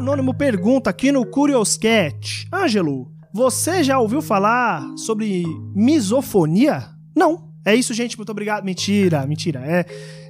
Anônimo pergunta aqui no Curious Cat. Ângelo, você já ouviu falar sobre misofonia? Não. É isso, gente. Muito obrigado. Mentira, mentira. É.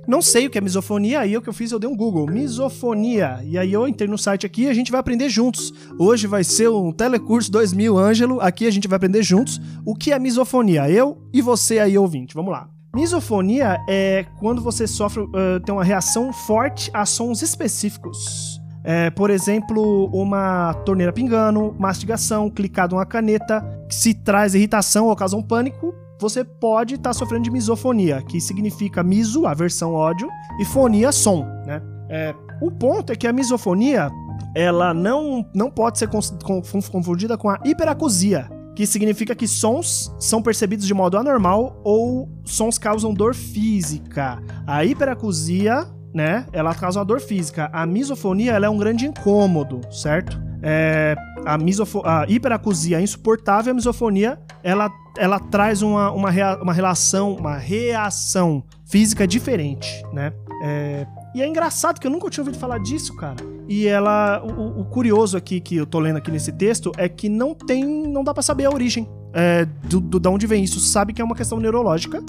Não sei o que é misofonia, aí o que eu fiz, eu dei um Google. Misofonia. E aí eu entrei no site aqui e a gente vai aprender juntos. Hoje vai ser um Telecurso 2000, Ângelo. Aqui a gente vai aprender juntos o que é misofonia. Eu e você aí, ouvinte. Vamos lá. Misofonia é quando você sofre, uh, tem uma reação forte a sons específicos. É, por exemplo, uma torneira pingando, mastigação, clicado uma caneta, que se traz irritação ou causa um pânico, você pode estar tá sofrendo de misofonia, que significa miso, aversão, ódio, e fonia, som, né? É, o ponto é que a misofonia, ela não, não pode ser confundida com a hiperacusia, que significa que sons são percebidos de modo anormal ou sons causam dor física. A hiperacusia, né, ela causa uma dor física. A misofonia, ela é um grande incômodo, certo? É, a, misofo a hiperacusia é insuportável, a misofonia, ela, ela traz uma, uma, rea uma relação, uma reação física diferente, né? É, e é engraçado que eu nunca tinha ouvido falar disso, cara. E ela. O, o, curioso aqui que eu tô lendo aqui nesse texto é que não tem. não dá para saber a origem é, do, do, da onde vem isso. Sabe que é uma questão neurológica,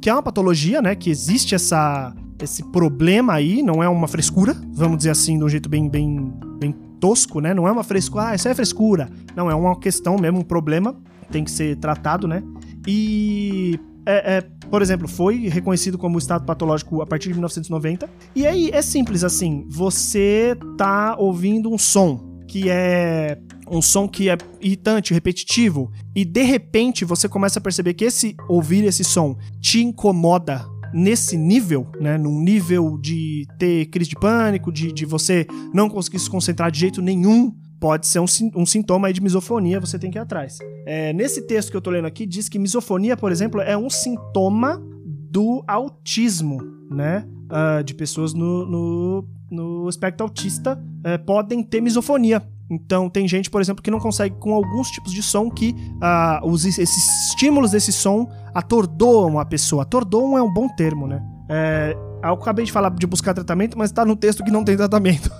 que é uma patologia, né? Que existe essa, esse problema aí, não é uma frescura, vamos dizer assim, de um jeito bem, bem, bem tosco, né? Não é uma frescura, ah, isso é frescura. Não, é uma questão mesmo, um problema, tem que ser tratado, né? E é, é, por exemplo, foi reconhecido como estado patológico a partir de 1990. E aí é simples assim: você tá ouvindo um som que é um som que é irritante, repetitivo, e de repente você começa a perceber que esse ouvir esse som te incomoda nesse nível, né, num nível de ter crise de pânico, de, de você não conseguir se concentrar de jeito nenhum, pode ser um, um sintoma de misofonia, você tem que ir atrás. É, nesse texto que eu tô lendo aqui, diz que misofonia, por exemplo, é um sintoma do autismo, né? Uh, de pessoas no, no, no espectro autista uh, podem ter misofonia. Então, tem gente, por exemplo, que não consegue com alguns tipos de som que uh, os, esses estímulos desse som atordoam a pessoa. Atordoam é um bom termo, né? É, eu acabei de falar de buscar tratamento, mas tá no texto que não tem tratamento.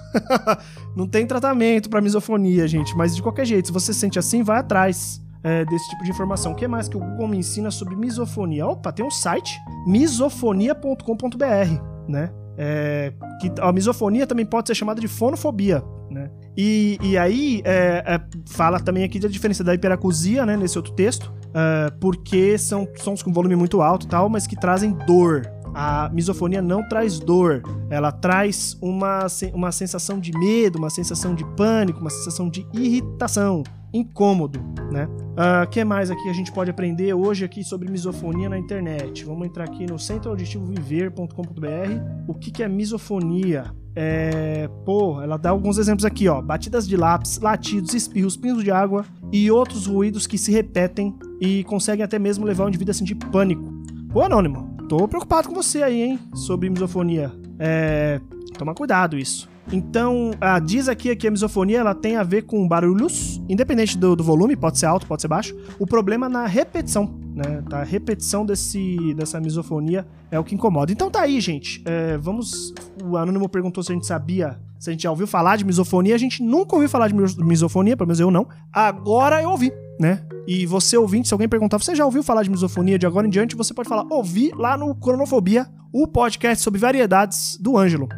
não tem tratamento para misofonia, gente. Mas de qualquer jeito, se você se sente assim, vai atrás é, desse tipo de informação. O que mais que o Google me ensina sobre misofonia? Opa, tem um site, misofonia.com.br, né? É, que a misofonia também pode ser chamada de fonofobia, né? E, e aí é, é, fala também aqui da diferença da hiperacusia, né, nesse outro texto, é, porque são sons com volume muito alto e tal, mas que trazem dor. A misofonia não traz dor, ela traz uma, uma sensação de medo, uma sensação de pânico, uma sensação de irritação, incômodo, né? O uh, ah, que mais aqui a gente pode aprender hoje aqui sobre misofonia na internet? Vamos entrar aqui no centroauditivoviver.com.br. O que, que é misofonia? É, pô, ela dá alguns exemplos aqui, ó. Batidas de lápis, latidos, espirros, pingos de água e outros ruídos que se repetem e conseguem até mesmo levar o indivíduo a sentir pânico. Ô, Anônimo, tô preocupado com você aí, hein, sobre misofonia. É, toma cuidado isso. Então, a, diz aqui que a misofonia ela tem a ver com barulhos, independente do, do volume, pode ser alto, pode ser baixo. O problema é na repetição, né? Tá? A repetição desse, dessa misofonia é o que incomoda. Então tá aí, gente. É, vamos. O Anônimo perguntou se a gente sabia, se a gente já ouviu falar de misofonia. A gente nunca ouviu falar de misofonia, pelo menos eu não. Agora eu ouvi, né? E você ouvinte, se alguém perguntar, você já ouviu falar de misofonia de agora em diante? Você pode falar, ouvi lá no Cronofobia, o podcast sobre variedades do Ângelo.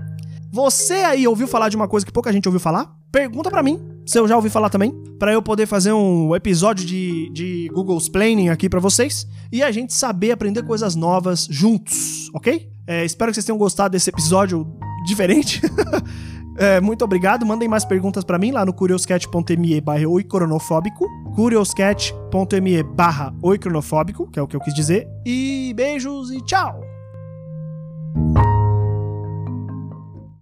Você aí ouviu falar de uma coisa que pouca gente ouviu falar? Pergunta para mim, se eu já ouvi falar também, para eu poder fazer um episódio de, de Google's Planning aqui para vocês e a gente saber aprender coisas novas juntos, ok? É, espero que vocês tenham gostado desse episódio diferente. é, muito obrigado. Mandem mais perguntas para mim lá no curioscat.me barra oicronofóbico, curioscat.me barra oicronofóbico, que é o que eu quis dizer. E beijos e tchau!